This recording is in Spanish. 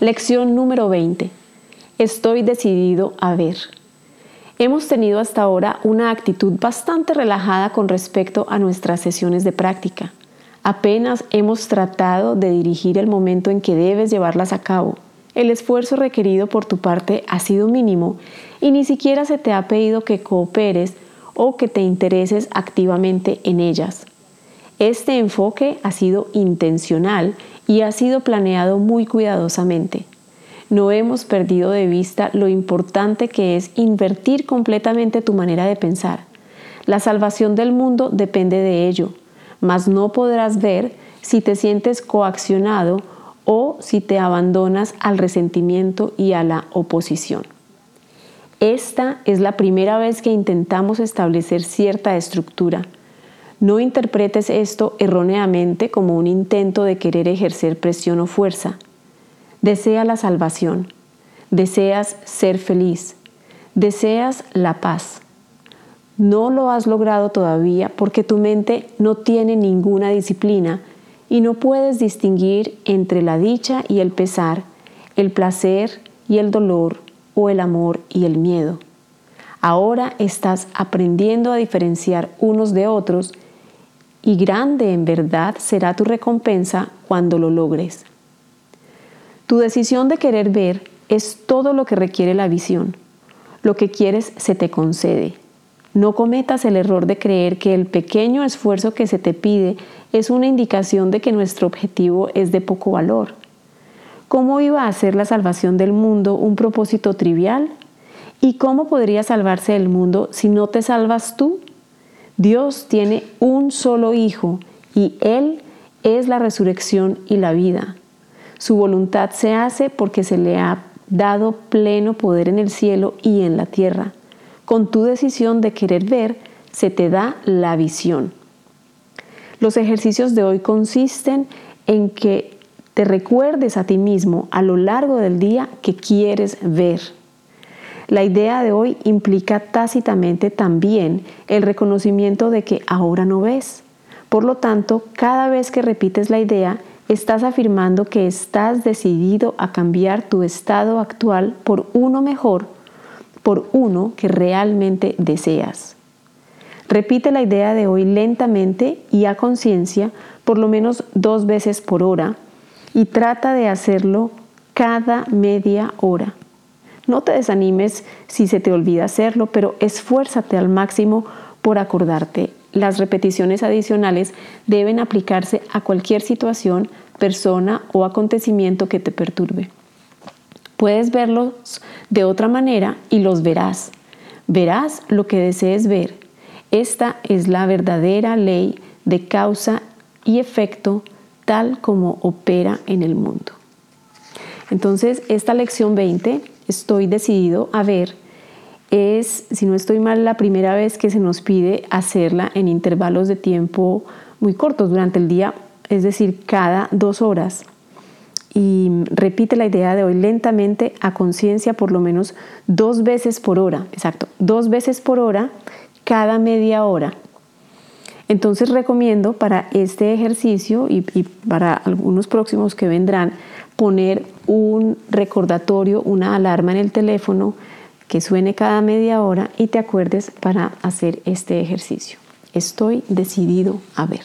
Lección número 20. Estoy decidido a ver. Hemos tenido hasta ahora una actitud bastante relajada con respecto a nuestras sesiones de práctica. Apenas hemos tratado de dirigir el momento en que debes llevarlas a cabo. El esfuerzo requerido por tu parte ha sido mínimo y ni siquiera se te ha pedido que cooperes o que te intereses activamente en ellas. Este enfoque ha sido intencional y ha sido planeado muy cuidadosamente. No hemos perdido de vista lo importante que es invertir completamente tu manera de pensar. La salvación del mundo depende de ello, mas no podrás ver si te sientes coaccionado o si te abandonas al resentimiento y a la oposición. Esta es la primera vez que intentamos establecer cierta estructura no interpretes esto erróneamente como un intento de querer ejercer presión o fuerza. Desea la salvación, deseas ser feliz, deseas la paz. No lo has logrado todavía porque tu mente no tiene ninguna disciplina y no puedes distinguir entre la dicha y el pesar, el placer y el dolor o el amor y el miedo. Ahora estás aprendiendo a diferenciar unos de otros y grande en verdad será tu recompensa cuando lo logres. Tu decisión de querer ver es todo lo que requiere la visión. Lo que quieres se te concede. No cometas el error de creer que el pequeño esfuerzo que se te pide es una indicación de que nuestro objetivo es de poco valor. ¿Cómo iba a ser la salvación del mundo un propósito trivial? ¿Y cómo podría salvarse el mundo si no te salvas tú? Dios tiene un solo Hijo y Él es la resurrección y la vida. Su voluntad se hace porque se le ha dado pleno poder en el cielo y en la tierra. Con tu decisión de querer ver, se te da la visión. Los ejercicios de hoy consisten en que te recuerdes a ti mismo a lo largo del día que quieres ver. La idea de hoy implica tácitamente también el reconocimiento de que ahora no ves. Por lo tanto, cada vez que repites la idea, estás afirmando que estás decidido a cambiar tu estado actual por uno mejor, por uno que realmente deseas. Repite la idea de hoy lentamente y a conciencia por lo menos dos veces por hora y trata de hacerlo cada media hora. No te desanimes si se te olvida hacerlo, pero esfuérzate al máximo por acordarte. Las repeticiones adicionales deben aplicarse a cualquier situación, persona o acontecimiento que te perturbe. Puedes verlos de otra manera y los verás. Verás lo que desees ver. Esta es la verdadera ley de causa y efecto tal como opera en el mundo. Entonces, esta lección 20 estoy decidido a ver es, si no estoy mal, la primera vez que se nos pide hacerla en intervalos de tiempo muy cortos durante el día, es decir, cada dos horas. Y repite la idea de hoy lentamente a conciencia por lo menos dos veces por hora, exacto, dos veces por hora cada media hora. Entonces recomiendo para este ejercicio y, para algunos próximos que vendrán poner un recordatorio, una alarma en el teléfono que suene cada media hora y te acuerdes para hacer este ejercicio. Estoy decidido a ver.